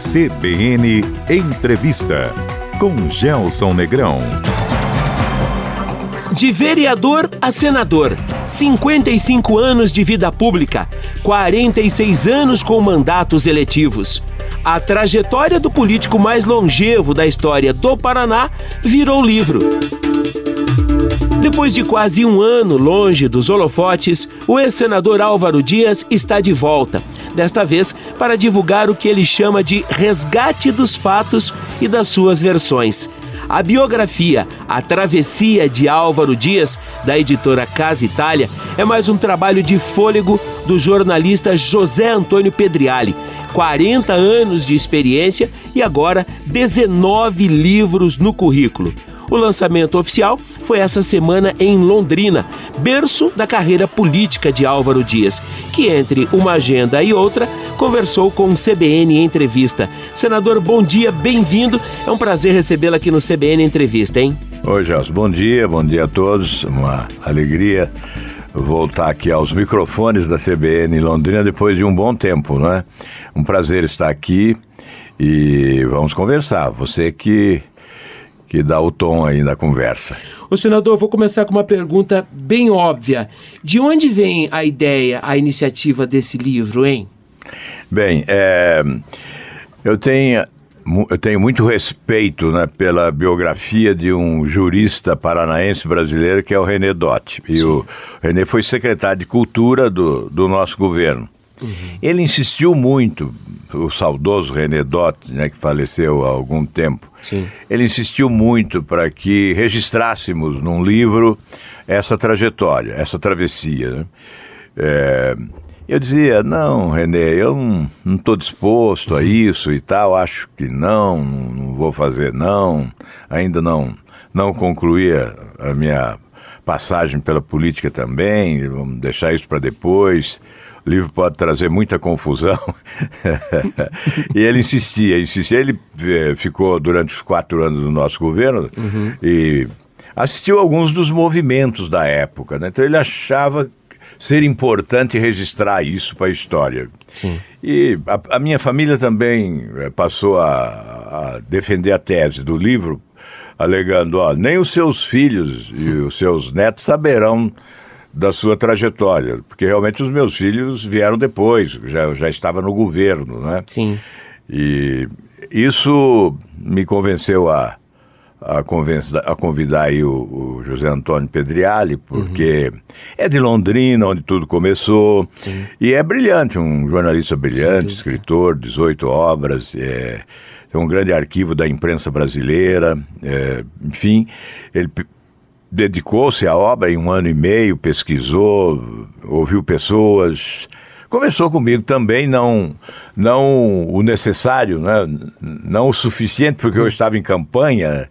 CBN Entrevista com Gelson Negrão. De vereador a senador, 55 anos de vida pública, 46 anos com mandatos eletivos. A trajetória do político mais longevo da história do Paraná virou livro. Depois de quase um ano longe dos holofotes, o ex-senador Álvaro Dias está de volta. Desta vez para divulgar o que ele chama de resgate dos fatos e das suas versões. A biografia A Travessia de Álvaro Dias, da editora Casa Itália, é mais um trabalho de fôlego do jornalista José Antônio Pedriali. 40 anos de experiência e agora 19 livros no currículo. O lançamento oficial foi essa semana em Londrina, berço da carreira política de Álvaro Dias, que entre uma agenda e outra conversou com o CBN Entrevista. Senador, bom dia, bem-vindo. É um prazer recebê-lo aqui no CBN Entrevista, hein? Oi, Gelson, bom dia, bom dia a todos. Uma alegria voltar aqui aos microfones da CBN Londrina depois de um bom tempo, não é? Um prazer estar aqui e vamos conversar. Você que que dá o tom aí da conversa. O senador, vou começar com uma pergunta bem óbvia. De onde vem a ideia, a iniciativa desse livro, hein? Bem, é, eu tenho eu tenho muito respeito né, pela biografia de um jurista paranaense brasileiro que é o René Dotti. E Sim. o René foi secretário de Cultura do, do nosso governo. Uhum. Ele insistiu muito, o saudoso René Dott, né, que faleceu há algum tempo, Sim. ele insistiu muito para que registrássemos num livro essa trajetória, essa travessia. Né? É, eu dizia, não, René, eu não estou disposto a isso e tal, acho que não, não vou fazer não, ainda não, não concluí a, minha passagem pela política também, vamos deixar isso para depois livro pode trazer muita confusão. e ele insistia, insistia. Ele eh, ficou durante os quatro anos do nosso governo uhum. e assistiu alguns dos movimentos da época. Né? Então ele achava ser importante registrar isso para a história. Sim. E a, a, minha família também eh, passou a, a defender a tese do livro, alegando: ó, nem os seus filhos e os seus netos saberão da sua trajetória, porque realmente os meus filhos vieram depois, já, já estava no governo, né? Sim. E isso me convenceu a, a, convencer, a convidar aí o, o, José Antônio Pedriali, porque uhum. é de Londrina, onde tudo começou, Sim. e é brilhante, um jornalista brilhante, escritor, 18 obras, é, é um grande arquivo da imprensa brasileira, é, enfim, ele dedicou-se à obra em um ano e meio, pesquisou, ouviu pessoas. Começou comigo também, não, não o necessário, né? não o suficiente, porque eu estava em campanha,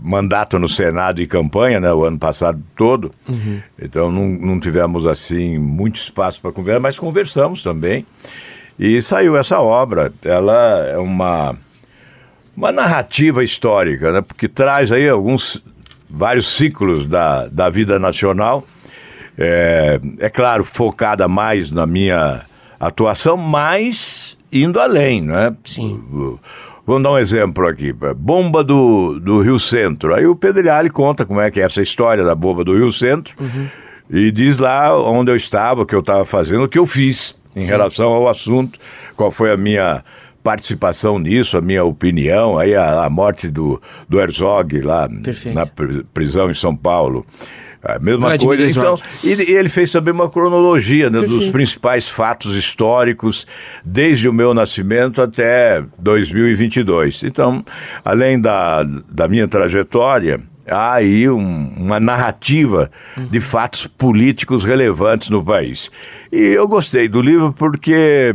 mandato no Senado e campanha, né? o ano passado todo. Uhum. Então não, não tivemos assim muito espaço para conversar, mas conversamos também. E saiu essa obra. Ela é uma, uma narrativa histórica, né? porque traz aí alguns vários ciclos da, da vida nacional. É, é claro, focada mais na minha atuação, mas indo além, né? Sim. Vamos dar um exemplo aqui. Bomba do, do Rio Centro. Aí o Pedrilhali conta como é que é essa história da bomba do Rio Centro uhum. e diz lá onde eu estava, o que eu estava fazendo, o que eu fiz em Sim. relação ao assunto, qual foi a minha participação nisso, a minha opinião, aí a, a morte do, do Herzog lá Perfeito. na prisão em São Paulo. A mesma Vladimir coisa. Então, e, e, ele fez também uma cronologia né, dos principais fatos históricos desde o meu nascimento até 2022. Então, além da, da minha trajetória, há aí um, uma narrativa uhum. de fatos políticos relevantes no país. E eu gostei do livro porque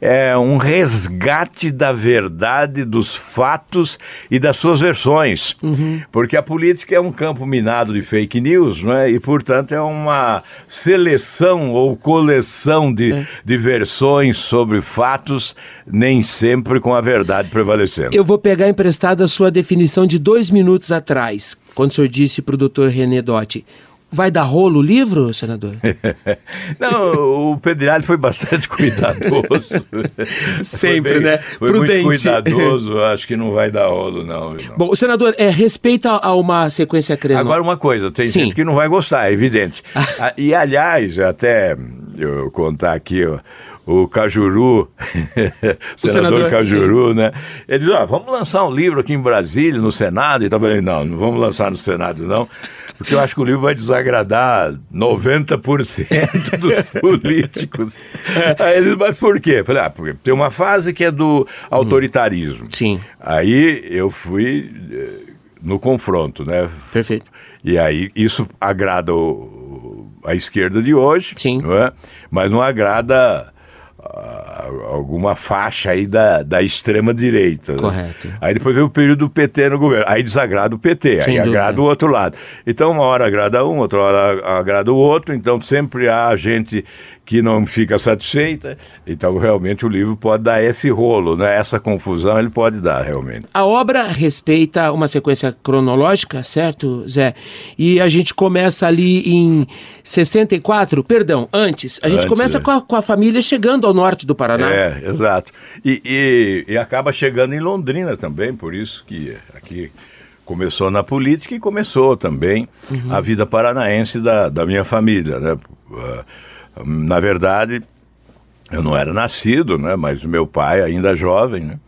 é um resgate da verdade, dos fatos e das suas versões. Uhum. Porque a política é um campo minado de fake news, não é? E, portanto, é uma seleção ou coleção de, é. de versões sobre fatos, nem sempre com a verdade prevalecendo. Eu vou pegar emprestada a sua definição de dois minutos atrás, quando o senhor disse para o doutor René Dotti Vai dar rolo o livro, senador? Não, o Pedrinhalho foi bastante cuidadoso. Sempre, bem, né? Foi Prudente. muito cuidadoso, acho que não vai dar rolo, não. não. Bom, senador, é, respeita a uma sequência crema. Agora uma coisa, tem Sim. gente que não vai gostar, é evidente. Ah, e aliás, até eu contar aqui, ó, o Cajuru, o senador, senador, Cajuru, né? Ele diz, ó, vamos lançar um livro aqui em Brasília, no Senado, e tal. Eu falei, não, não vamos lançar no Senado, não. Porque eu acho que o livro vai desagradar 90% dos políticos. Aí ele, mas por quê? Falei, ah, porque tem uma fase que é do autoritarismo. Sim. Aí eu fui eh, no confronto, né? Perfeito. E aí isso agrada o- a esquerda de hoje, Sim. não é? mas não agrada alguma faixa aí da, da extrema direita. né? Correto. Aí depois vem o período do PT no governo. Aí desagrada o PT, Sem aí dúvida. agrada o outro lado. Então uma hora agrada um, outra hora agrada o outro, então sempre há gente que não fica satisfeita. Então realmente o livro pode dar esse rolo, né? Essa confusão ele pode dar realmente. A obra respeita uma sequência cronológica, certo, Zé? E a gente começa ali em 64, perdão, antes. A gente Antes, começa é. com, a, com a família chegando ao norte do Paraná. É, exato. E, e- e acaba chegando em Londrina também, por isso que aqui começou na política e começou também a vida paranaense da, da minha família, né? Ah, Na verdade, eu não era nascido, né? Mas o meu pai, ainda jovem, né?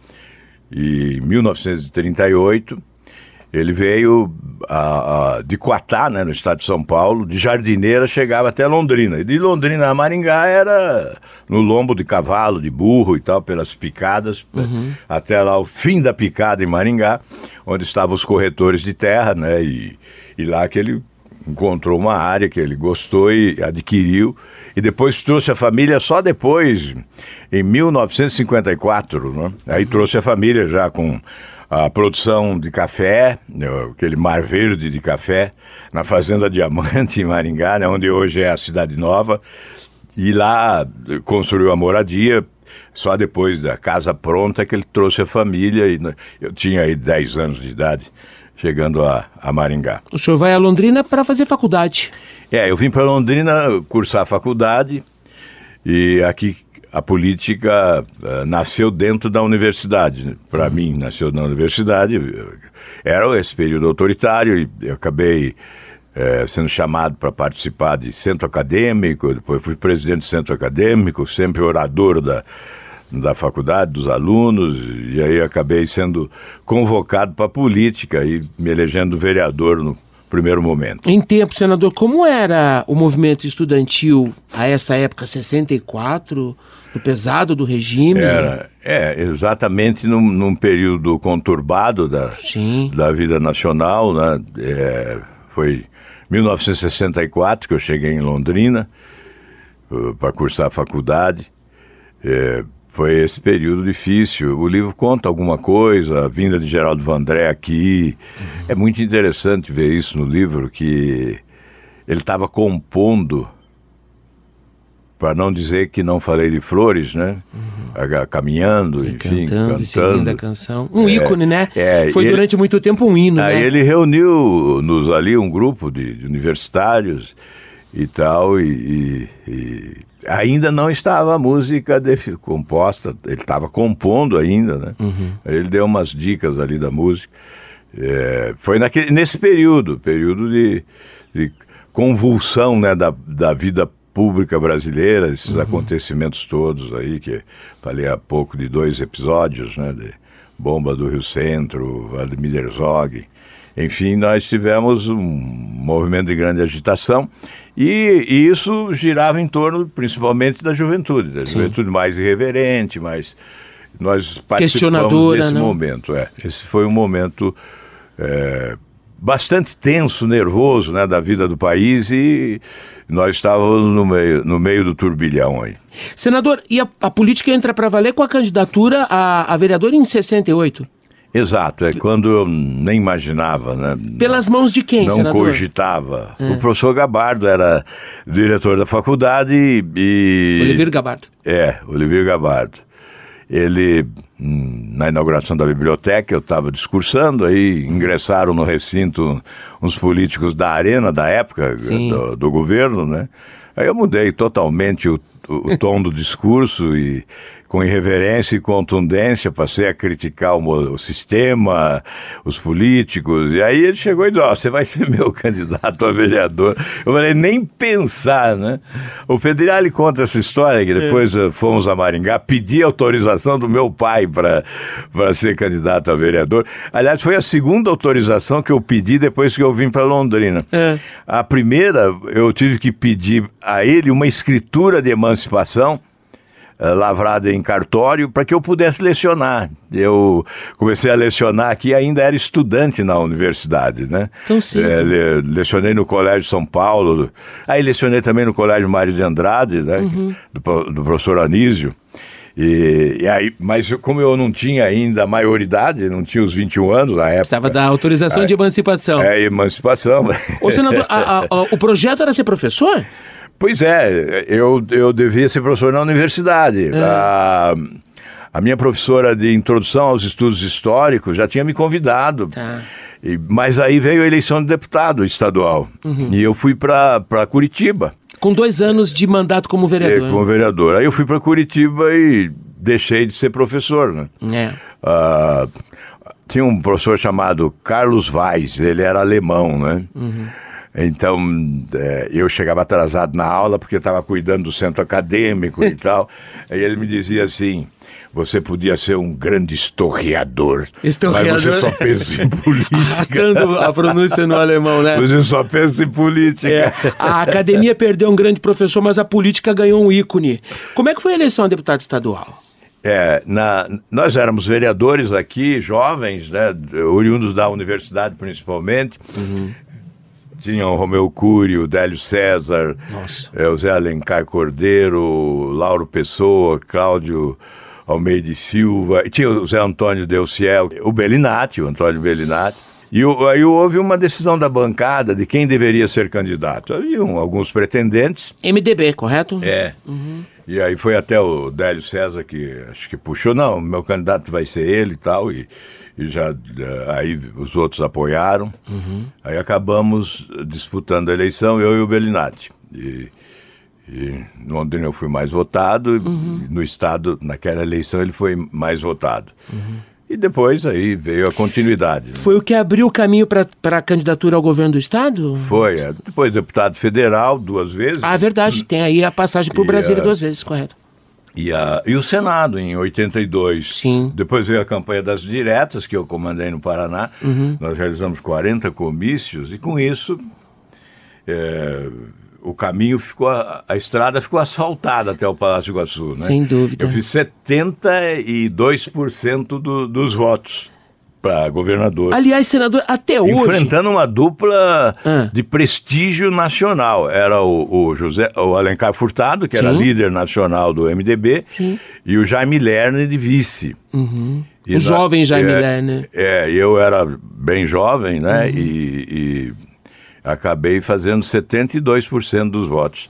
E em 1938 ele veio a, a- de Coatá, né, no estado de São Paulo, de Jardineira chegava até Londrina. E de Londrina a Maringá era no lombo de cavalo, de burro e tal, pelas picadas, até lá o fim da picada em Maringá, onde estavam os corretores de terra, né, e, e lá que ele encontrou uma área que ele gostou e adquiriu. E depois trouxe a família só depois, em 1954, né? Aí trouxe a família já com a produção de café, né, aquele mar verde de café, na Fazenda Diamante, em Maringá, né, onde hoje é a Cidade Nova. E lá eh, construiu a moradia. Só depois da casa pronta que ele trouxe a família. E né, eu tinha aí 10 anos de idade, chegando a, a Maringá. O senhor vai a Londrina para fazer faculdade. É, eu vim para Londrina cursar a faculdade e aqui a política eh, nasceu dentro da universidade. Para mim, nasceu na universidade. Era esse período autoritário e eu acabei eh, sendo chamado para participar de centro acadêmico, depois fui presidente do centro acadêmico, sempre orador da, da faculdade, dos alunos, e aí acabei sendo convocado para a política e me elegendo vereador no primeiro momento. Em tempo, senador, como era o movimento estudantil a essa época, 64, no pesado do regime? Era, é, exatamente num, num período conturbado da, Sim. da vida nacional, né? É, foi 1964 que eu cheguei em Londrina para cursar a faculdade. É, foi esse período difícil. O livro conta alguma coisa, a vinda de Geraldo Vandré aqui. É muito interessante ver isso no livro, que ele estava compondo, para não dizer que não falei de flores, né? Ah, Caminhando, E enfim, cantando, e seguindo a cantando. canção. Um É, ícone, né? é, Foi e ele- durante muito tempo um hino, Aí né? ele reuniu nos ali um grupo de, de universitários e tal, e, e- e ainda não estava a música composta, ele estava compondo ainda, né? Uhum. Ele deu umas dicas ali da música. É, foi naquele, nesse período, período de, de convulsão né, da, da vida pública brasileira, esses Uhum. acontecimentos todos aí, que falei há pouco de dois episódios, né, de Bomba do Rio Centro, Vladimir Herzog, enfim, nós tivemos um movimento de grande agitação e, e isso girava em torno principalmente da juventude, da juventude mais irreverente, mais nós participamos Questionadora, desse né? momento. É. Esse foi um momento é, bastante tenso, nervoso, né, da vida do país e nós estávamos no meio, no meio do turbilhão aí. Senador, e a, a política entra para valer com a candidatura a, a vereador em 68? Exato, é quando eu nem imaginava, né? Pelas mãos de quem, não senador? cogitava. O professor Gabardo era diretor da faculdade e. Oliveira Gabardo. É, Oliveira Gabardo. ele, hum, na inauguração da biblioteca, eu estava discursando, aí ingressaram no recinto uns políticos da arena da época, do, do, governo, né? Aí eu mudei totalmente o, o tom do discurso e com irreverência e contundência, passei a criticar o, o, sistema, os políticos, e aí ele chegou e disse, ó, oh, você vai ser meu candidato a vereador. Eu falei, nem pensar, né? O Federale conta essa história, que depois é. fomos a Maringá, pedi autorização do meu pai para ser candidato a vereador. Aliás, foi a segunda autorização que eu pedi depois que eu vim para Londrina. É. A primeira, eu tive que pedir a ele uma escritura de emancipação, lavrada em cartório para que eu pudesse lecionar. Eu comecei a lecionar aqui ainda era estudante na universidade, né? Então sim. É, le, lecionei no Colégio São Paulo, aí lecionei também no Colégio Mário de Andrade, né? Uhum. Do, do, professor Anísio. E, e, aí, mas como eu não tinha ainda a maioridade, não tinha os 21 anos na época. Precisava da autorização de emancipação. É, emancipação. Ô, senador, a, a, a, o projeto era ser professor? Pois é, eu, eu devia ser professor na universidade. É. A, a minha professora de introdução aos estudos históricos já tinha me convidado. Tá. E, mas aí veio a eleição de deputado estadual. Uhum. E eu fui para Curitiba. Com dois anos de mandato como vereador. É, como vereador. Aí eu fui para Curitiba e deixei de ser professor. Né? É. Uh, tinha um professor chamado Carlos Weiss, ele era alemão, né? Uhum. Então, é, eu chegava atrasado na aula porque estava cuidando do centro acadêmico e tal. Aí ele me dizia assim: você podia ser um grande historiador, historiador. mas você só pensa em política. Arrastando a pronúncia no alemão, né? Você só pensa em política. É. A academia perdeu um grande professor, mas a política ganhou um ícone. Como é que foi a eleição a deputado estadual? É, na, nós éramos vereadores aqui, jovens, né, oriundos da universidade principalmente. Uhum tinham Romeu Cury, o Délio César, é, o Zé Alencar Cordeiro, Lauro Pessoa, Cláudio Almeida Silva, e tinha o Zé Antônio Delciel, o Bellinati, o Antônio Bellinati. E aí houve uma decisão da bancada de quem deveria ser candidato. Havia alguns pretendentes. MDB, correto? É. Uhum. E aí foi até o Délio César que acho que puxou, não, meu candidato vai ser ele e tal. E, e já eh, aí os outros apoiaram. Uhum. Aí acabamos disputando a eleição, eu e o Bellinati. E, e no Londrina eu fui mais votado, uhum. no estado, naquela eleição, ele foi mais votado. Uhum. E depois aí veio a continuidade. Né? Foi o que abriu o caminho para a candidatura ao governo do estado? Foi. É. Depois deputado federal duas vezes. Ah, verdade. Tem aí a passagem por Brasília duas vezes, correto. E, a, e o Senado, em 82. Sim. Depois veio a campanha das diretas, que eu comandei no Paraná. Uhum. Nós realizamos 40 comícios, e com isso é, o caminho ficou, a, a, estrada ficou asfaltada até o Palácio Iguaçu. Né? Sem dúvida. Eu fiz 72% do, dos votos para governador. Aliás, senador, até hoje. Enfrentando uma dupla ah. de prestígio nacional. Era o, o, José, o Alencar Furtado, que Sim. era líder nacional do MDB, Sim. e o Jaime Lerner de vice. Uhum. o na, jovem Jaime é, Lerner. É, eu era bem jovem, né? Uhum. E, e acabei fazendo 72% dos votos.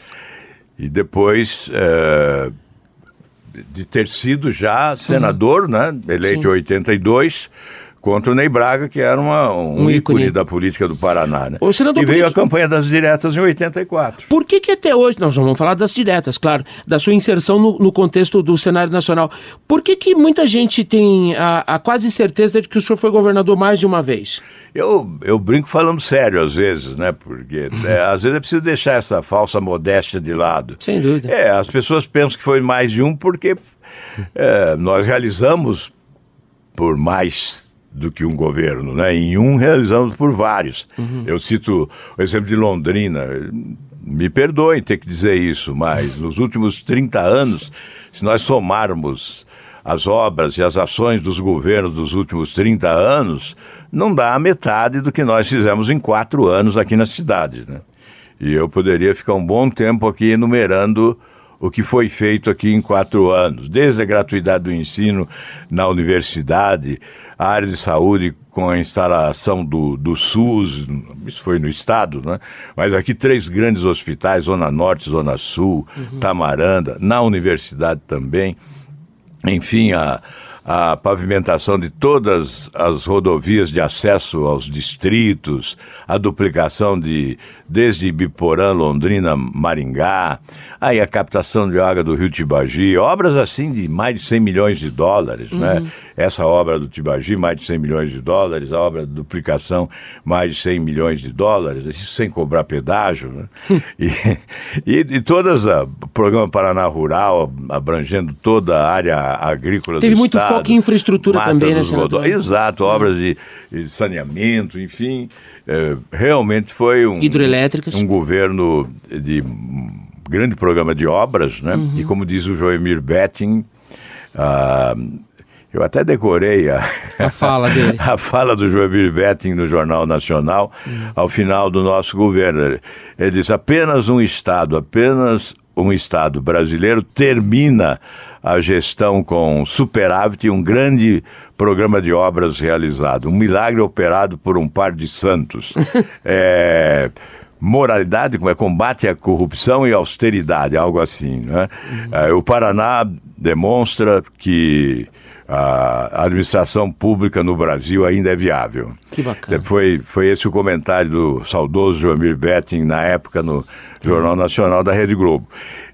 E depois. É, de ter sido já senador, uhum. né, eleito em 82, contra o Ney Braga, que era uma, um, um ícone. ícone. da política do Paraná. Né? Senador, e veio que... a campanha das diretas em 84. Por que, que até hoje, nós vamos falar das diretas, claro, da sua inserção no, no contexto do cenário nacional, por que, que muita gente tem a, a, quase certeza de que o senhor foi governador mais de uma vez? Eu, eu brinco falando sério às vezes, né? Porque é, às vezes é preciso deixar essa falsa modéstia de lado. Sem dúvida. É, as pessoas pensam que foi mais de um porque é, nós realizamos por mais do que um governo, né? Em um realizamos por vários. Uhum. Eu cito o exemplo de Londrina. Me perdoem ter que dizer isso, mas nos últimos 30 anos, se nós somarmos as obras e as ações dos governos dos últimos 30 anos, não dá a metade do que nós fizemos em quatro anos aqui na cidade. Né? E eu poderia ficar um bom tempo aqui enumerando o que foi feito aqui em quatro anos, desde a gratuidade do ensino na universidade, a área de saúde com a instalação do, do SUS, isso foi no estado, né? mas aqui três grandes hospitais, Zona Norte, Zona Sul, uhum. Tamaranda, na universidade também. enfim, a, a pavimentação de todas as rodovias de acesso aos distritos, a duplicação de desde Ibiporã, Londrina, Maringá, aí a captação de água do Rio Tibagi, obras assim de mais de 100 milhões de dólares, né? uhum. né? Essa obra do Tibagi, mais de 100 milhões de dólares, a obra de duplicação, mais de 100 milhões de dólares, isso sem cobrar pedágio, né? e, e, e todas, o programa Paraná Rural, abrangendo toda a área agrícola Teve do muito estado, foco em infraestrutura também, né, senador? Exato, obras de, de saneamento, enfim, é, realmente foi um, Hidroelétricas. um governo de grande programa de obras, né? Uhum. E como diz o Joemir Betting, uh, eu até decorei a, a fala dele. a fala do Joemir Betting no Jornal Nacional uhum. ao final do nosso governo. Ele diz: apenas um Estado, apenas um Estado brasileiro termina a gestão com superávit e um grande programa de obras realizado. Um milagre operado por um par de santos. é, moralidade, como é combate à corrupção e austeridade, algo assim. Né? Uhum. É, o Paraná demonstra que a administração pública no Brasil ainda é viável. Que bacana. Foi, foi esse o comentário do saudoso Joamir Betting na época no Jornal Nacional da Rede Globo.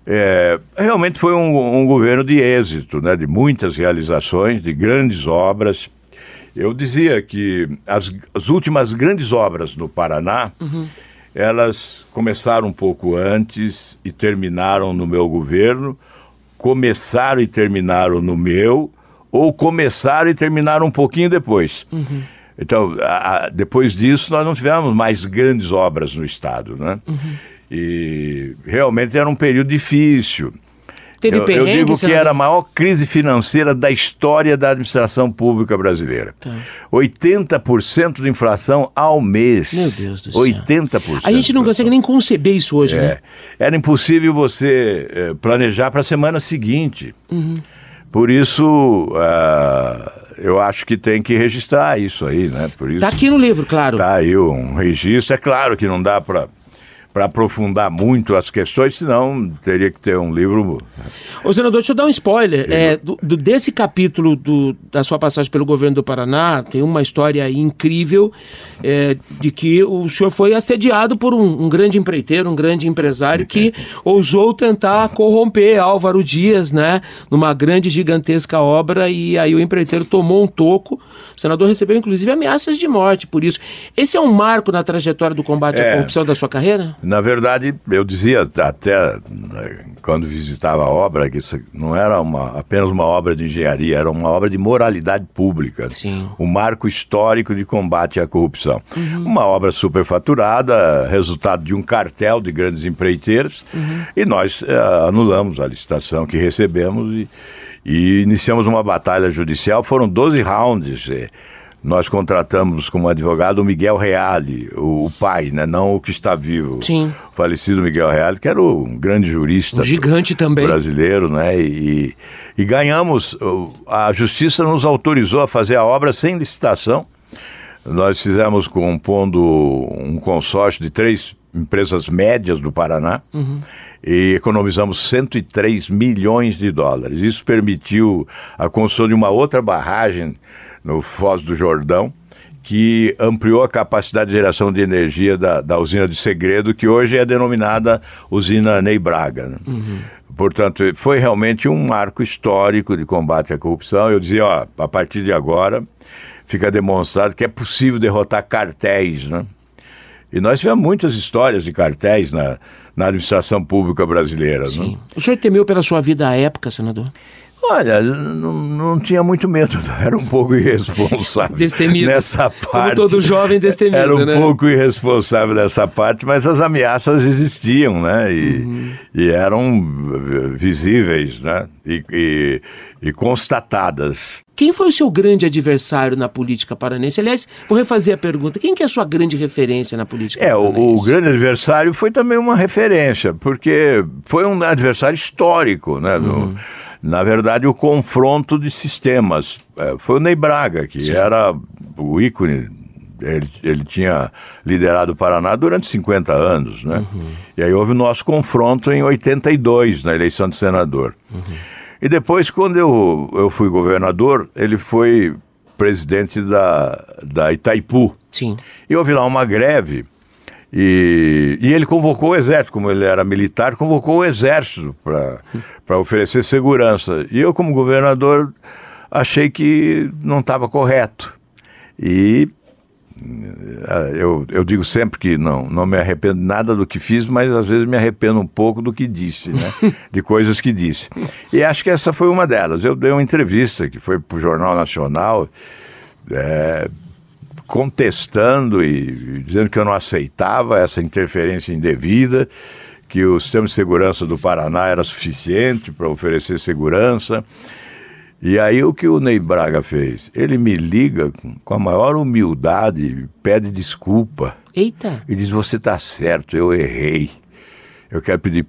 É, realmente foi um, um, governo de êxito, né, de muitas realizações, de grandes obras. Eu dizia que as, as últimas grandes obras no Paraná, uhum. elas começaram um pouco antes e terminaram no meu governo, começaram e terminaram no meu, ou começaram e terminaram um pouquinho depois. Uhum. Então, a, a, depois disso, nós não tivemos mais grandes obras no Estado, né? Uhum. E realmente era um período difícil. Teve eu, eu digo que era a maior crise financeira da história da administração pública brasileira. Tá. 80% de inflação ao mês. Meu Deus do céu. 80%. A gente não consegue nem conceber isso hoje, é. né? Era impossível você eh, planejar para a semana seguinte. Uhum. Por isso, uh, eu acho que tem que registrar isso aí, né? Por isso, tá aqui no livro, claro. Tá aí um registro. É claro que não dá para para aprofundar muito as questões, senão teria que ter um livro. Ô, senador, deixa eu dar um spoiler. É, do, do, desse capítulo do, da sua passagem pelo governo do Paraná, tem uma história incrível é, de que o senhor foi assediado por um, um grande empreiteiro, um grande empresário que ousou tentar corromper Álvaro Dias, né, numa grande, gigantesca obra, e aí o empreiteiro tomou um toco. O senador recebeu, inclusive, ameaças de morte por isso. Esse é um marco na trajetória do combate é. à corrupção da sua carreira? Na verdade, eu dizia até quando visitava a obra que isso não era uma, apenas uma obra de engenharia, era uma obra de moralidade pública. Sim. Um marco histórico de combate à corrupção. Uhum. Uma obra superfaturada, resultado de um cartel de grandes empreiteiros, uhum. e nós uh, anulamos a licitação que recebemos e, e iniciamos uma batalha judicial. Foram 12 rounds. Eh, nós contratamos como advogado o Miguel Reale, o, pai, né? não o que está vivo. Sim. O falecido Miguel Reale, que era um grande jurista. Um gigante também. Brasileiro, né? E, e ganhamos. A justiça nos autorizou a fazer a obra sem licitação. Nós fizemos compondo um consórcio de três empresas médias do Paraná. Uhum e economizamos 103 milhões de dólares. Isso permitiu a construção de uma outra barragem no Foz do Jordão, que ampliou a capacidade de geração de energia da, da usina de Segredo, que hoje é denominada usina Ney Braga. Né? Uhum. Portanto, foi realmente um marco histórico de combate à corrupção. Eu dizia, ó, a partir de agora fica demonstrado que é possível derrotar cartéis, né? E nós tivemos muitas histórias de cartéis na, na administração pública brasileira. Sim. Né? O senhor temeu pela sua vida à época, senador? Olha, não, não tinha muito medo, era um pouco irresponsável. Destemido. Nessa parte. Como todo jovem destemido, Era um né? pouco irresponsável nessa parte, mas as ameaças existiam, né? E, uhum. e eram visíveis, né? E, e, e, constatadas. Quem foi o seu grande adversário na política paranense? Aliás, vou refazer a pergunta. Quem que é a sua grande referência na política é, paranense? O, o grande adversário foi também uma referência, porque foi um adversário histórico, né? Uhum. Na verdade, o confronto de sistemas. É, foi o Ney Braga, que Sim. era o ícone. Ele, ele tinha liderado o Paraná durante 50 anos, né? Uhum. E aí houve o nosso confronto em 82, na eleição de senador. Uhum. E depois, quando eu, eu fui governador, ele foi presidente da, da Itaipu. Sim. E houve lá uma greve. E, e ele convocou o exército, como ele era militar, convocou o exército para oferecer segurança. E eu, como governador, achei que não estava correto. E eh, eu, eu digo sempre que não, não me arrependo nada do que fiz, mas às vezes me arrependo um pouco do que disse, né? de coisas que disse. E acho que essa foi uma delas. Eu dei uma entrevista que foi para o Jornal Nacional, é, contestando e dizendo que eu não aceitava essa interferência indevida, que o sistema de segurança do Paraná era suficiente para oferecer segurança e aí o que o Ney Braga fez? Ele me liga com a maior humildade, pede desculpa. Eita! E diz: Você está certo, eu errei. Eu quero pedir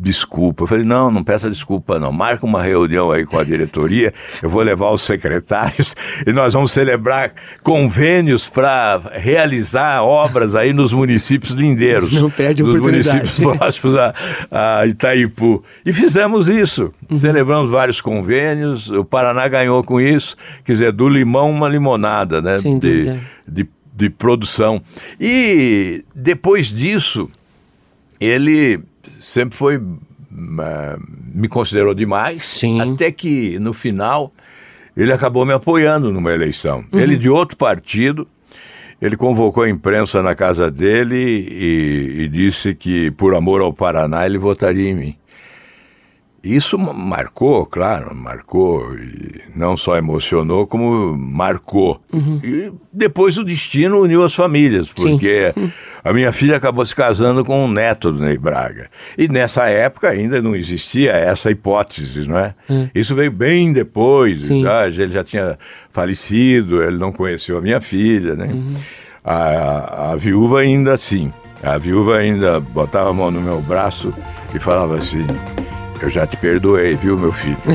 desculpa. Eu falei, não, não peça desculpa não. Marca uma reunião aí com a diretoria, eu vou levar os secretários e nós vamos celebrar convênios para realizar obras aí nos municípios lindeiros. Não perde a nos oportunidade. municípios próximos a, a Itaipu. E fizemos isso. Uhum. Celebramos vários convênios, o Paraná ganhou com isso, quer dizer, do limão uma limonada, né? Sem de, dúvida. de, de produção. E depois disso, ele sempre foi uh, me considerou demais, Sim. até que no final ele acabou me apoiando numa eleição. Uhum. Ele de outro partido, ele convocou a imprensa na casa dele e, e, disse que por amor ao Paraná ele votaria em mim. Isso marcou, claro, marcou, e não só emocionou, como marcou. Uhum. E depois o destino uniu as famílias, porque Sim. A minha filha acabou se casando com um neto do Ney Braga. E nessa época ainda não existia essa hipótese, não é? Uhum. Isso veio bem depois, já, ele já tinha falecido, ele não conheceu a minha filha, né? Uhum. A, a viúva ainda assim, a viúva ainda botava a mão no meu braço e falava assim eu já te perdoei, viu, meu filho?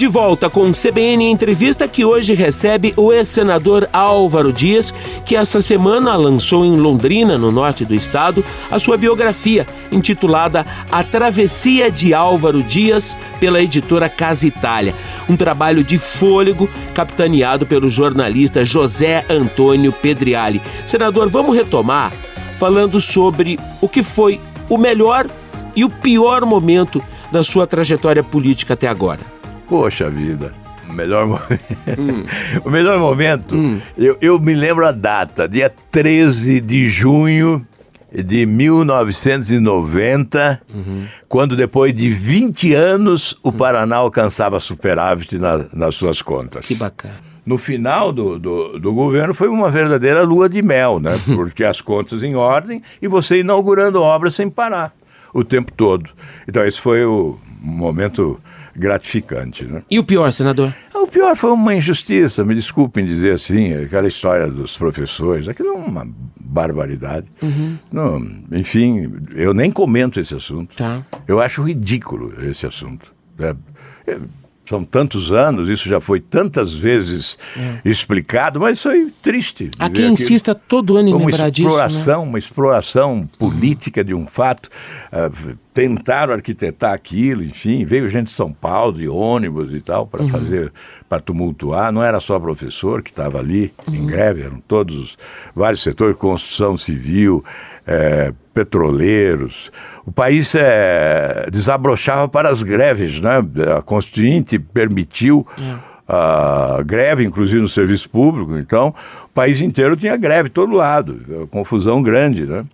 De volta com CBN Entrevista, que hoje recebe o ex-senador Álvaro Dias, que essa semana lançou em Londrina, no norte do estado, a sua biografia, intitulada A Travessia de Álvaro Dias, pela editora Casa Itália. Um trabalho de fôlego, capitaneado pelo jornalista José Antônio Pedriali. Senador, vamos retomar falando sobre o que foi o melhor e o pior momento da sua trajetória política até agora. Poxa vida. O melhor, hum. o melhor momento, hum. eu, eu me lembro a data, dia 13 de junho de 1990, uhum. quando depois de 20 anos o Paraná alcançava superávit na, nas suas contas. Que bacana no final do, do, do, governo foi uma verdadeira lua de mel, né? Porque as contas em ordem e você inaugurando obras sem parar o tempo todo. Então esse foi o momento gratificante, né? E o pior, senador? O pior foi uma injustiça, me desculpem dizer assim, aquela história dos professores, aquilo é uma barbaridade. Uhum. Não, enfim, eu nem comento esse assunto. Tá. Eu acho ridículo esse assunto. É, é, são tantos anos, isso já foi tantas vezes é. explicado, mas foi triste. Há quem insista todo ano em uma lembrar disso. Exploração, né? Uma exploração política de um fato. Uh, tentaram arquitetar aquilo, enfim, veio gente de São Paulo, de ônibus e tal, para uhum. fazer, para tumultuar. Não era só professor que estava ali uhum. em greve, eram todos os vários setores, construção civil, é, petroleiros. O país é, desabrochava para as greves, né? A Constituinte permitiu. É. A greve, inclusive no serviço público, então o país inteiro tinha greve, todo lado, confusão grande, né?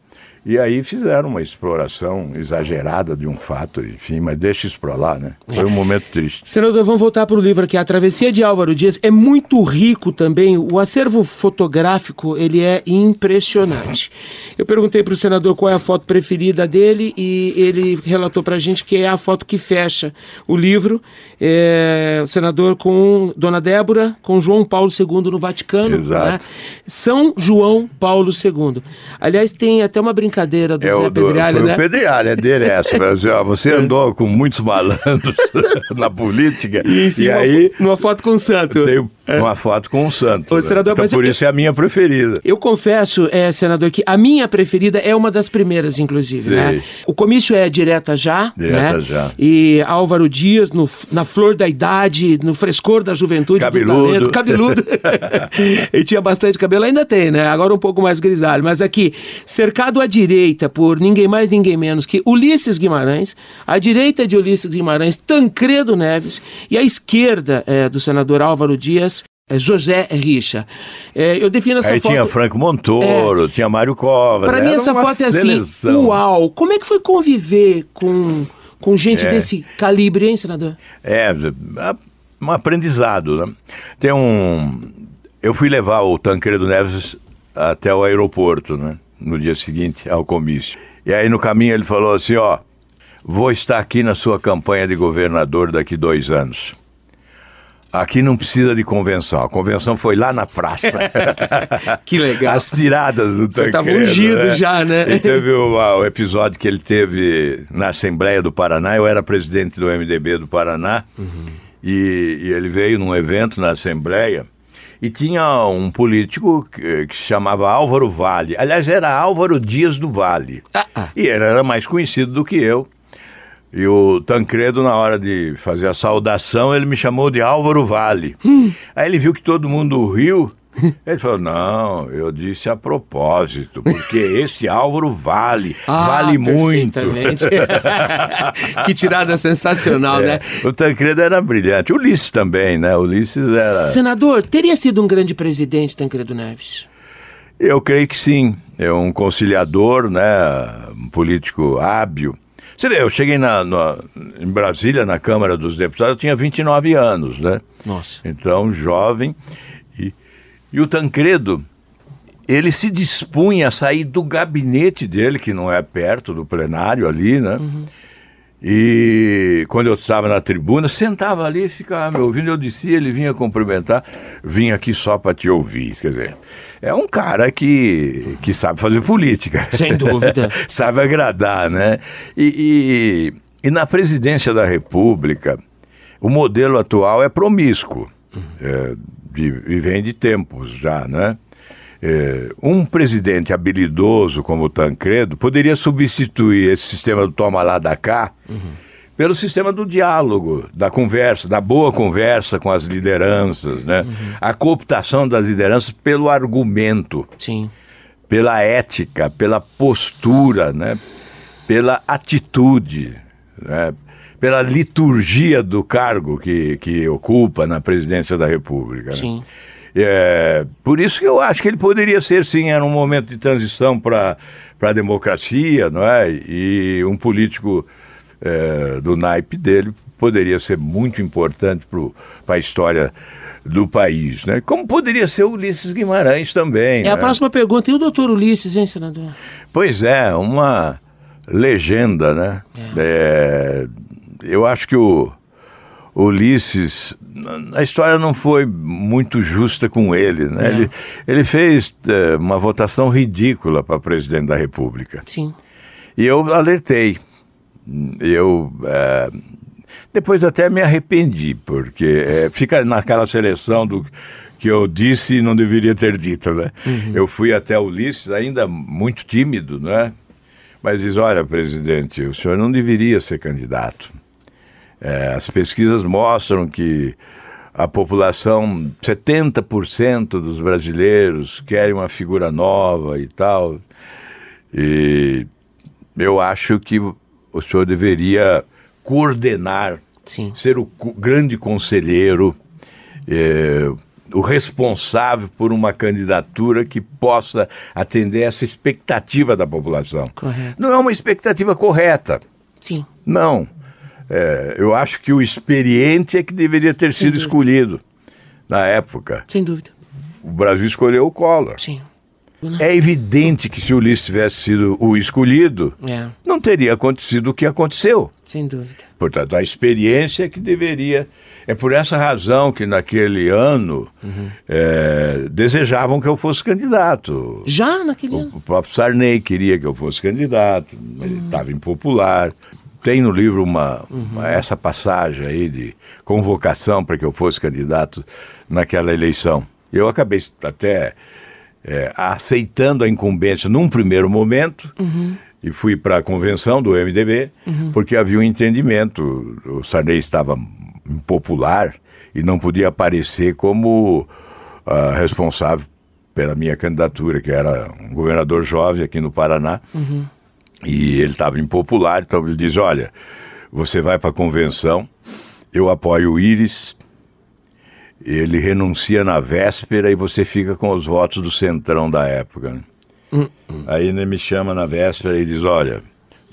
E aí fizeram uma exploração exagerada de um fato, enfim, mas deixa isso para lá, né? Foi um momento triste. Senador, vamos voltar para o livro aqui. A Travessia de Álvaro Dias é muito rico também. O acervo fotográfico, ele é impressionante. Eu perguntei para o senador qual é a foto preferida dele e ele relatou para a gente que é a foto que fecha o livro. É, o senador com Dona Débora, com João Paulo II no Vaticano. Exato. Né? São João Paulo II. Aliás, tem até uma brincadeira brincadeira do É Zé Pedrealha, né? o Pedrealha, é dele essa. Você andou com muitos malandros na política e, Enfim, uma aí numa foto com o santo. tem uma foto com o Santos. Ô, né? senador, então, por eu- isso é a minha preferida. Eu confesso, é, senador, que a minha preferida é uma das primeiras, inclusive. Sei. Né? O comício é direta já. Direta né? já. E Álvaro Dias, no- na flor da idade, no frescor da juventude, Cabeludo. do talento, cabeludo. Ele tinha bastante cabelo, ainda tem, né? Agora um pouco mais grisalho. Mas aqui, cercado à direita por ninguém mais, ninguém menos que Ulisses Guimarães, à direita de Ulisses Guimarães, Tancredo Neves, e à esquerda é, do senador Álvaro Dias, é, José Richa. É, eu defino essa Aí foto... tinha Franco Montoro, tinha Mário Covas. Pra mim, essa foto é assim, uau! Como é que foi conviver com, com gente desse calibre, hein, senador? É, a- um aprendizado, né? Tem um... Eu fui levar o Tancredo Neves até o aeroporto, né? No dia seguinte ao comício. E aí no caminho ele falou assim, ó, vou estar aqui na sua campanha de governador daqui dois anos. Aqui não precisa de convenção. A convenção foi lá na praça. Que legal. As tiradas do Você Tancredo. tava ungido já, né? E teve o, o episódio que ele teve na Assembleia do Paraná. Eu era presidente do MDB do Paraná. E, e ele veio num evento na Assembleia. E tinha um político que, que se chamava Álvaro Vale. Aliás, era Álvaro Dias do Vale. Ah, ah. E ele era mais conhecido do que eu. E o Tancredo, na hora de fazer a saudação, ele me chamou de Álvaro Vale. Hum. Aí ele viu que todo mundo riu. Ele falou: Não, eu disse a propósito, porque esse Álvaro vale, Ah, vale muito. que tirada sensacional, né? O Tancredo era brilhante. O Ulisses também, né? Ulisses era. Senador, teria sido um grande presidente, Tancredo Neves? Eu creio que sim. É um conciliador, né? Um político hábil. Você vê, eu cheguei na, na- em Brasília, na Câmara dos Deputados, eu tinha 29 anos, né? Nossa. Então, jovem. E, o Tancredo, ele se dispunha a sair do gabinete dele, que não é perto do plenário ali, né? E quando eu estava na tribuna, sentava ali e ficava me ouvindo. Eu descia, ele vinha cumprimentar, vinha aqui só para te ouvir. Quer dizer, é um cara que, que sabe fazer política. Sem dúvida. sabe agradar, né? E, e, e na presidência da República, o modelo atual é promíscuo. É, de- e vem de tempos já, né? É, um presidente habilidoso como o Tancredo poderia substituir esse sistema do toma lá da cá pelo sistema do diálogo, da conversa, da boa conversa com as lideranças, né? A cooptação das lideranças pelo argumento Sim. pela ética, pela postura, né? pela atitude, né? Pela liturgia do cargo que, que ocupa na presidência da República. né? Sim. É, por isso que eu acho que ele poderia ser, sim, era um momento de transição para a democracia, não é? E um político é, do naipe dele poderia ser muito importante para a história do país, né? Como poderia ser o Ulisses Guimarães também. É a né? próxima pergunta. E o doutor Ulisses, hein, senador? Pois é, uma legenda, né? É, eu acho que o Ulisses, a história não foi muito justa com ele, né? É. Ele, ele fez é, uma votação ridícula para presidente da República. Sim. E eu alertei. Eu é, depois até me arrependi, porque é, fica naquela seleção do que eu disse e não deveria ter dito, né? Eu fui até Ulisses ainda muito tímido, né? Mas diz, olha, presidente, o senhor não deveria ser candidato. É, as pesquisas mostram que a população, 70% dos brasileiros querem uma figura nova e tal. E eu acho que o senhor deveria coordenar, Sim. ser o grande conselheiro, eh, o responsável por uma candidatura que possa atender essa expectativa da população. Correto. Não é uma expectativa correta. Sim. Não. É, eu acho que o experiente é que deveria ter sido dúvida. escolhido na época. Sem dúvida. O Brasil escolheu o Collor. Sim. É evidente que se o Ulisses tivesse sido o escolhido, É, não teria acontecido o que aconteceu. sem dúvida. Portanto, a experiência é que deveria. É por essa razão que naquele ano eh, desejavam que eu fosse candidato. Já naquele ano. O próprio Sarney queria que eu fosse candidato, ele estava impopular. Tem no livro uma, essa passagem aí de convocação para que eu fosse candidato naquela eleição. Eu acabei até é, aceitando a incumbência num primeiro momento e fui para a convenção do MDB porque havia um entendimento. O Sarney estava impopular e não podia aparecer como ah, responsável pela minha candidatura, que era um governador jovem aqui no Paraná. E ele estava impopular, então ele diz: Olha, você vai para a convenção, eu apoio o Íris, ele renuncia na véspera e você fica com os votos do centrão da época. Aí ele me chama na véspera e diz: Olha,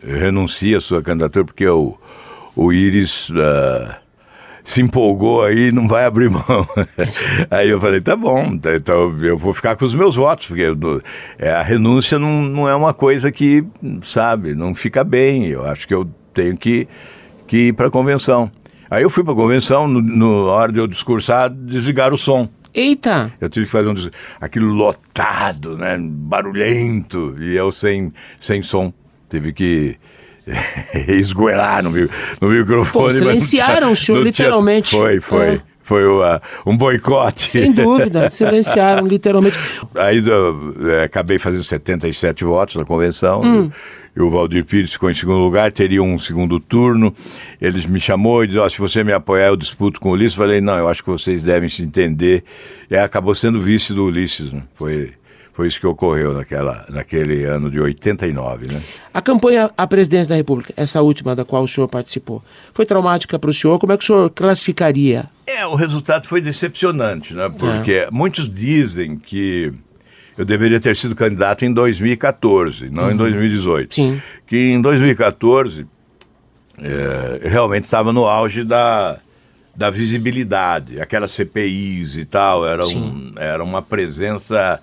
renuncia a sua candidatura porque o, o Íris. ah, se empolgou aí não vai abrir mão. aí eu falei, tá bom, tá- então eu vou ficar com os meus votos, porque eu é, a renúncia não, não é uma coisa que, sabe, não fica bem. Eu acho que eu tenho que, que ir para a convenção. Aí eu fui para a convenção, no, no- na hora de eu discursar, desligar o som. Eita! Eu tive que fazer um aquilo lotado, né, barulhento, e eu sem, sem som. Tive que esgoelar no, no microfone. Pô, silenciaram o senhor não tinha- literalmente. Foi, foi. É. Foi ah, um boicote. Sem dúvida, silenciaram literalmente. Aí do- eh, acabei fazendo 77 votos na convenção. Hum. E o Valdir Pires ficou em segundo lugar, teria um segundo turno. Eles me chamou e disse: ó, se você me apoiar, eu disputo com o Ulisses. Falei: não, eu acho que vocês devem se entender. E acabou sendo vice do Ulisses. Né? Foi, foi isso que ocorreu naquela, naquele ano de 89. Né? A campanha à presidência da República, essa última da qual o senhor participou, foi traumática para o senhor? Como é que o senhor classificaria? É, o resultado foi decepcionante, né? Porque muitos dizem que eu deveria ter sido candidato em 2014, não em 2018. Sim. Que em 2014 é, realmente estava no auge da, da visibilidade, aquelas CPIs e tal, era, um, era uma presença.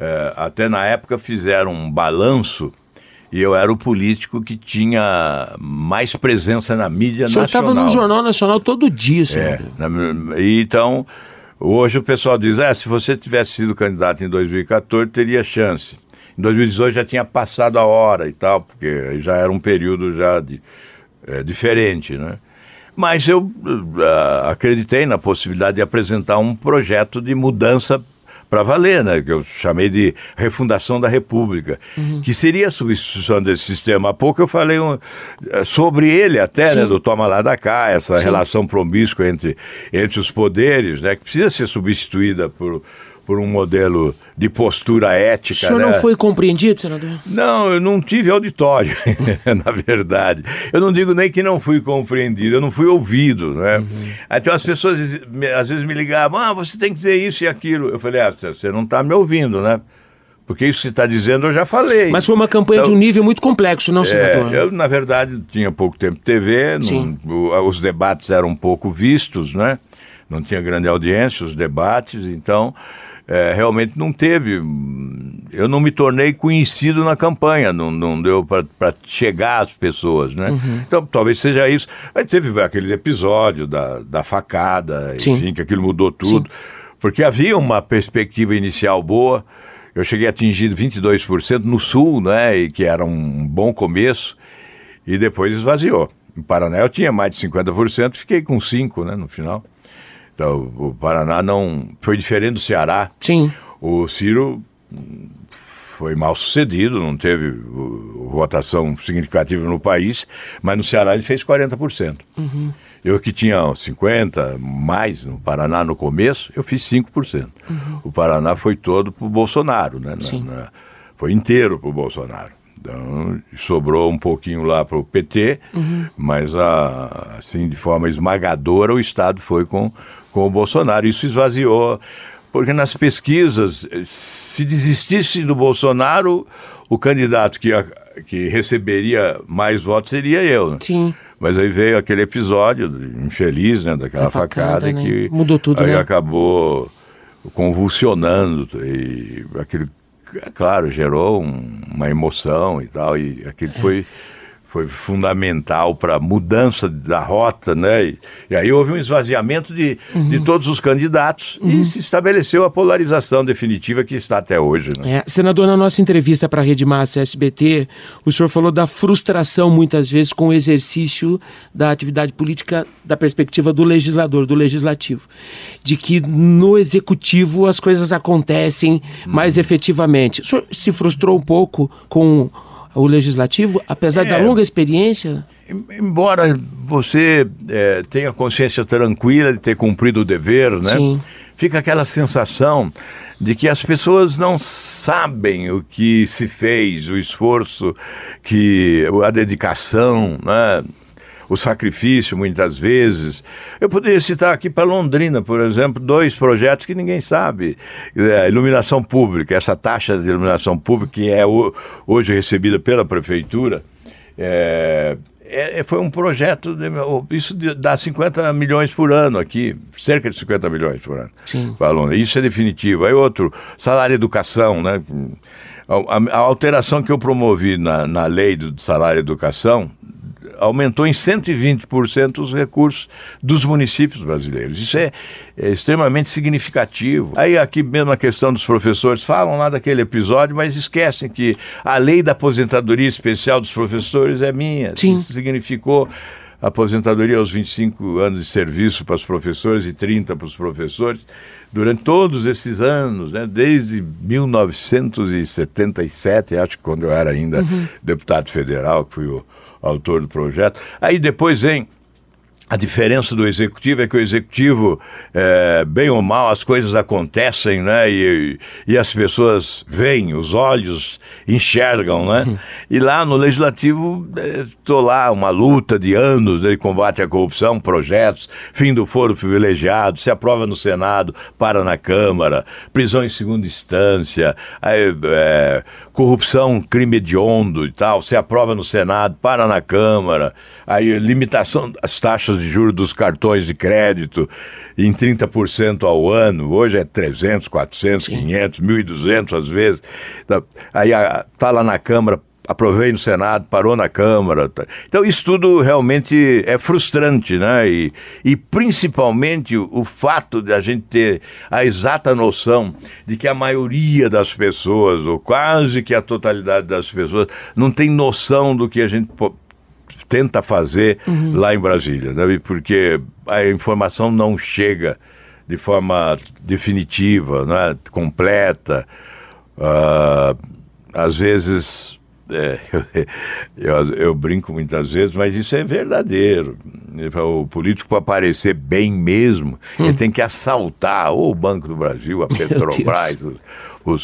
É, até na época fizeram um balanço. E eu era o político que tinha mais presença na mídia nacional. estava no Jornal Nacional todo dia, senhor. É, na- então, hoje o pessoal diz, é, se você tivesse sido candidato em 2014, teria chance. Em 2018 já tinha passado a hora e tal, porque já era um período já de, é, diferente, né? Mas eu ah, acreditei na possibilidade de apresentar um projeto de mudança para valer, né? Que eu chamei de refundação da República, que seria a substituição desse sistema. Há pouco eu falei um, eh, sobre ele até, né? Do toma lá da cá, essa relação promíscua entre, entre os poderes, né? Que precisa ser substituída por, por um modelo de postura O ética, senhor né? não foi compreendido, senador? Não, eu não tive auditório, na verdade. Eu não digo nem que não fui compreendido, eu não fui ouvido, né? Então as pessoas às vezes me ligavam, ah, você tem que dizer isso e aquilo. Eu falei, ah, você não está me ouvindo, né? Porque isso que você está dizendo eu já falei. Mas foi uma campanha de Então, um nível muito complexo, não, é, senador? eu, na verdade, tinha pouco tempo de TV, não- o- os debates eram pouco vistos, né? Não tinha grande audiência, os debates, então é, realmente não teve. Eu não me tornei conhecido na campanha, não, não deu para chegar às pessoas, né? Uhum. Então talvez seja isso. Aí teve aquele episódio da, da facada, Sim. enfim, que aquilo mudou tudo. Porque havia uma perspectiva inicial boa. Eu cheguei a atingir 22% no sul, né? E que era um bom começo. E depois esvaziou. Em Paraná eu tinha mais de 50%, fiquei com 5%, né? No final. Então, o Paraná não. Foi diferente do Ceará. Sim. O Ciro foi mal sucedido, não teve votação significativa no país, mas no Ceará ele fez 40%. Eu que tinha 50% mais no Paraná no começo, eu fiz 5%. O Paraná foi todo para o Bolsonaro, né? Na- Sim. na- foi inteiro para o Bolsonaro. Então, sobrou um pouquinho lá para o PT, mas a- assim, de forma esmagadora, o Estado foi com, com o Bolsonaro. Isso esvaziou, porque nas pesquisas, se desistisse do Bolsonaro, o candidato que, ia- que receberia mais votos seria eu. né? Sim. Mas aí veio aquele episódio infeliz, né, daquela Da facada, facada, né? que Mudou tudo, aí né? acabou convulsionando e aquele claro, gerou um, uma emoção e tal, e aquilo é. foi foi fundamental para a mudança da rota, né? E, e, aí houve um esvaziamento de, uhum. de todos os candidatos uhum. e se estabeleceu a polarização definitiva que está até hoje. Né? É, senador, na nossa entrevista para a Rede Massa SBT, o senhor falou da frustração muitas vezes com o exercício da atividade política da perspectiva do legislador, do legislativo, de que no executivo as coisas acontecem uhum. mais efetivamente. O senhor se frustrou um pouco com o legislativo, apesar é, da longa experiência? Embora você é, tenha consciência tranquila de ter cumprido o dever, né? Sim. Fica aquela sensação de que as pessoas não sabem o que se fez, o esforço, que a dedicação, né? O sacrifício, muitas vezes. Eu poderia citar aqui para Londrina, por exemplo, dois projetos que ninguém sabe. É, iluminação pública, essa taxa de iluminação pública que é hoje recebida pela prefeitura. É, é, foi um projeto, de, isso dá 50 milhões por ano aqui, cerca de 50 milhões por ano. Sim. Isso é definitivo. Aí outro, salário educação, né? A, a, a alteração que eu promovi na, na lei do salário educação aumentou em 120% os recursos dos municípios brasileiros. Isso é, é, extremamente significativo. Aí aqui mesmo a questão dos professores, falam lá daquele episódio, mas esquecem que a lei da aposentadoria especial dos professores é minha. Sim. Isso significou aposentadoria aos 25 anos de serviço para os professores e 30 para os professores durante todos esses anos, né, desde 1977, acho que quando eu era ainda uhum. deputado federal, que fui o autor do projeto. Aí depois vem a diferença do executivo é que o executivo, é, bem ou mal, as coisas acontecem, né? E, e as pessoas veem, os olhos enxergam, né? E lá no legislativo, estou é, lá, uma luta de anos de combate à corrupção, projetos, fim do foro privilegiado, se aprova no Senado, para na Câmara, prisão em segunda instância, aí, é, corrupção, crime hediondo e tal, se aprova no Senado, para na Câmara, aí limitação das taxas de juros dos cartões de crédito em 30% ao ano, hoje é 300, 400, Sim. 500, 1.200 às vezes. Tá, aí está lá na Câmara, aprovei no Senado, parou na Câmara. Tá. Então, isso tudo realmente é frustrante, né? E, e principalmente o, o, fato de a gente ter a exata noção de que a maioria das pessoas, ou quase que a totalidade das pessoas, não tem noção do que a gente tenta fazer uhum. lá em Brasília, né? porque a informação não chega de forma definitiva, né? completa. Uh, às vezes é, eu, eu, brinco muitas vezes, mas isso é verdadeiro. O político, para aparecer bem mesmo, hum. ele tem que assaltar ou o Banco do Brasil, a Petrobras, os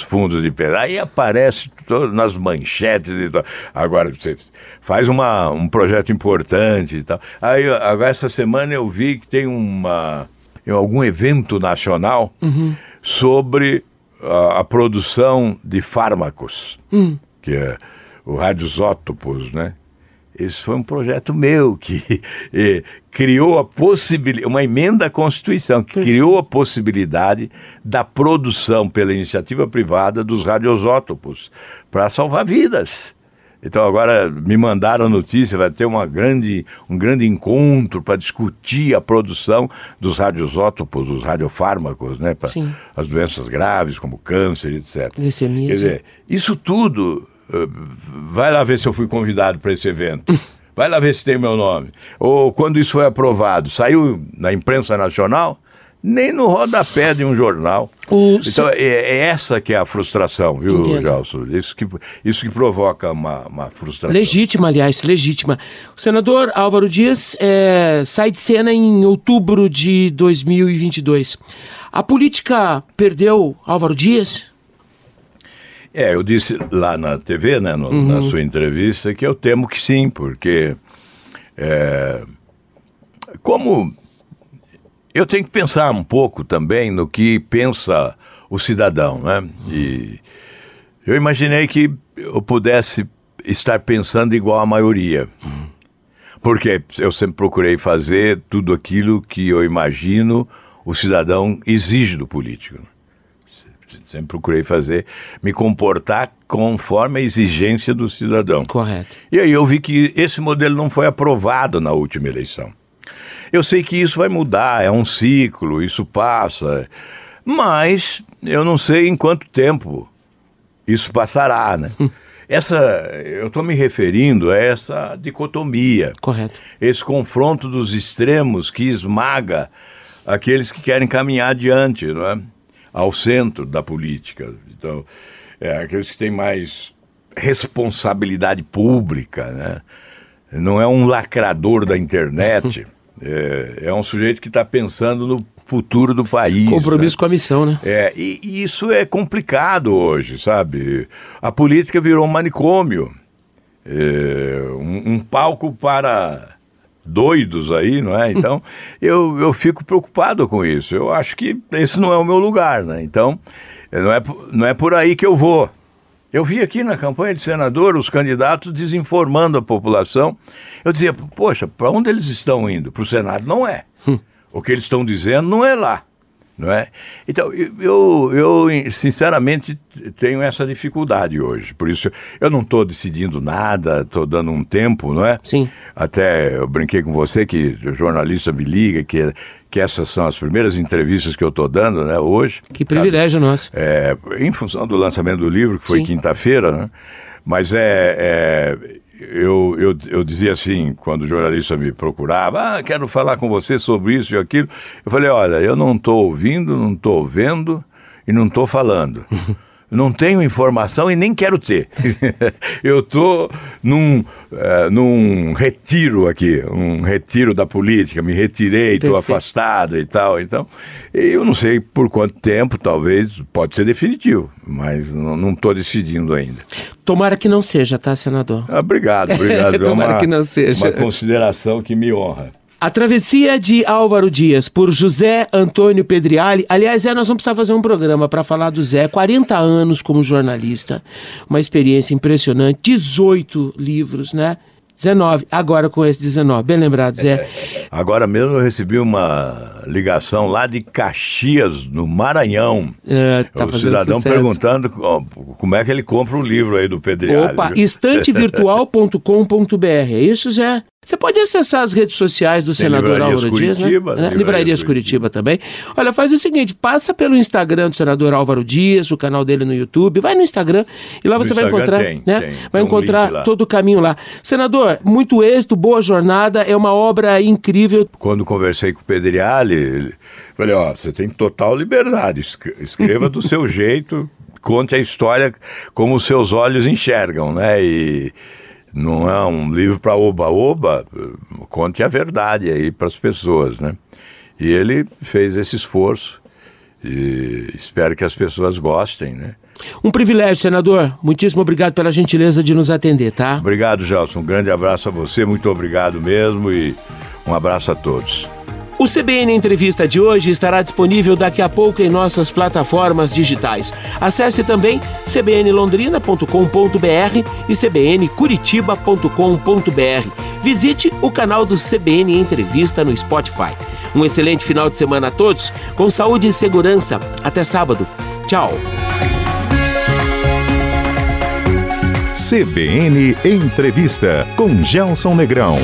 fundos de pedágio, aí aparece todo, nas manchetes e tal. Agora, você faz uma, um projeto importante e tal. Aí, agora, essa semana eu vi que tem uma, algum evento nacional uhum. sobre a, a, produção de fármacos, uhum. que é o radiosótopos, né? Esse foi um projeto meu que eh, criou a possibilidade, uma emenda à Constituição, que criou a possibilidade da produção pela iniciativa privada dos radiosótopos para salvar vidas. Então agora me mandaram a notícia, vai ter uma grande, um grande encontro para discutir a produção dos radiosótopos, dos radiofármacos, né, para as doenças graves como câncer, etc. Leucemia. Quer dizer, isso tudo vai lá ver se eu fui convidado para esse evento. Vai lá ver se tem meu nome. Ou quando isso foi aprovado, saiu na imprensa nacional, nem no rodapé de um jornal. O então, é, é, essa que é a frustração, viu, Gelson? Isso que, isso que provoca uma, uma, frustração. Legítima, aliás, legítima. O senador Álvaro Dias é, sai de cena em outubro de 2022. A política perdeu Álvaro Dias? É, eu disse lá na TV, né, no, uhum. na sua entrevista, que eu temo que sim, porque é, como eu tenho que pensar um pouco também no que pensa o cidadão, né? E eu imaginei que eu pudesse estar pensando igual a maioria. Porque eu sempre procurei fazer tudo aquilo que eu imagino o cidadão exige do político Sempre procurei fazer, me comportar conforme a exigência do cidadão. Correto. E aí eu vi que esse modelo não foi aprovado na última eleição. Eu sei que isso vai mudar, é um ciclo, isso passa, mas eu não sei em quanto tempo isso passará, né? Essa, eu estou me referindo a essa dicotomia. Correto. Esse confronto dos extremos que esmaga aqueles que querem caminhar adiante, não é? Ao centro da política. Então, é, aqueles que têm mais responsabilidade pública, né? Não é um lacrador da internet, é, é um sujeito que está pensando no futuro do país. Compromisso né? com a missão, né? É, e, e, isso é complicado hoje, sabe? A política virou um manicômio, é, um, um, palco para doidos aí, não é? Então, eu, eu fico preocupado com isso. Eu acho que esse não é o meu lugar, né? Então, não é, não é por aí que eu vou. Eu vi aqui na campanha de senador os candidatos desinformando a população. Eu dizia, poxa, para onde eles estão indo? Para o Senado? Não é. Hum. O que eles estão dizendo não é lá. Não é? Então, eu, eu, sinceramente tenho essa dificuldade hoje. Por isso, eu não estou decidindo nada, estou dando um tempo, não é? Sim. Até eu brinquei com você que o jornalista me liga, que, que essas são as primeiras entrevistas que eu estou dando, né, hoje. Que privilégio sabe? nosso. É, em função do lançamento do livro, que foi quinta-feira, né? Mas é, é eu, eu, eu dizia assim, quando o jornalista me procurava, ah, quero falar com você sobre isso e aquilo. Eu falei, olha, eu não estou ouvindo, não estou vendo e não estou falando. não tenho informação e nem quero ter. eu estou num, uh, num retiro aqui, um retiro da política, me retirei, estou afastado e tal. Então, eu não sei por quanto tempo, talvez, pode ser definitivo, mas não estou decidindo ainda. Tomara que não seja, tá, senador? Ah, obrigado, obrigado. Tomara é uma, que não seja. Uma consideração que me honra. A Travessia de Álvaro Dias, por José Antônio Pedriali. Aliás, é, nós vamos precisar fazer um programa para falar do Zé. 40 anos como jornalista, uma experiência impressionante, 18 livros, né? 19, agora com esse 19. Bem lembrado, Zé. Agora mesmo eu recebi uma ligação lá de Caxias, no Maranhão. É, tá o cidadão sucesso. perguntando como é que ele compra o livro aí do Pedriali. Opa, estantevirtual.com.br. É isso, Zé? Você pode acessar as redes sociais do Tem senador Álvaro Dias, né? Curitiba, É, Livrarias Livrarias Curitiba. também. Olha, faz o seguinte, passa pelo Instagram do senador Álvaro Dias, o canal dele no YouTube, vai no Instagram e lá No você vai Instagram encontrar, tem, né? tem. Vai Tem um encontrar lá. todo o caminho lá. Senador, muito êxito, boa jornada, é uma obra incrível. Quando conversei com o Pedriali, falei, ó, você tem total liberdade, esc- escreva do seu jeito, conte a história como os seus olhos enxergam, né? E não é um livro para oba-oba, conte a verdade aí para as pessoas, né? E ele fez esse esforço e espero que as pessoas gostem, né? Um privilégio, senador. Muitíssimo obrigado pela gentileza de nos atender, tá? Obrigado, Gelson. Um grande abraço a você, muito obrigado mesmo e um abraço a todos. O CBN Entrevista de hoje estará disponível daqui a pouco em nossas plataformas digitais. Acesse também cbnlondrina.com.br e cbncuritiba.com.br. Visite o canal do CBN Entrevista no Spotify. Um excelente final de semana a todos, com saúde e segurança. Até sábado. Tchau. CBN Entrevista com Gelson Negrão.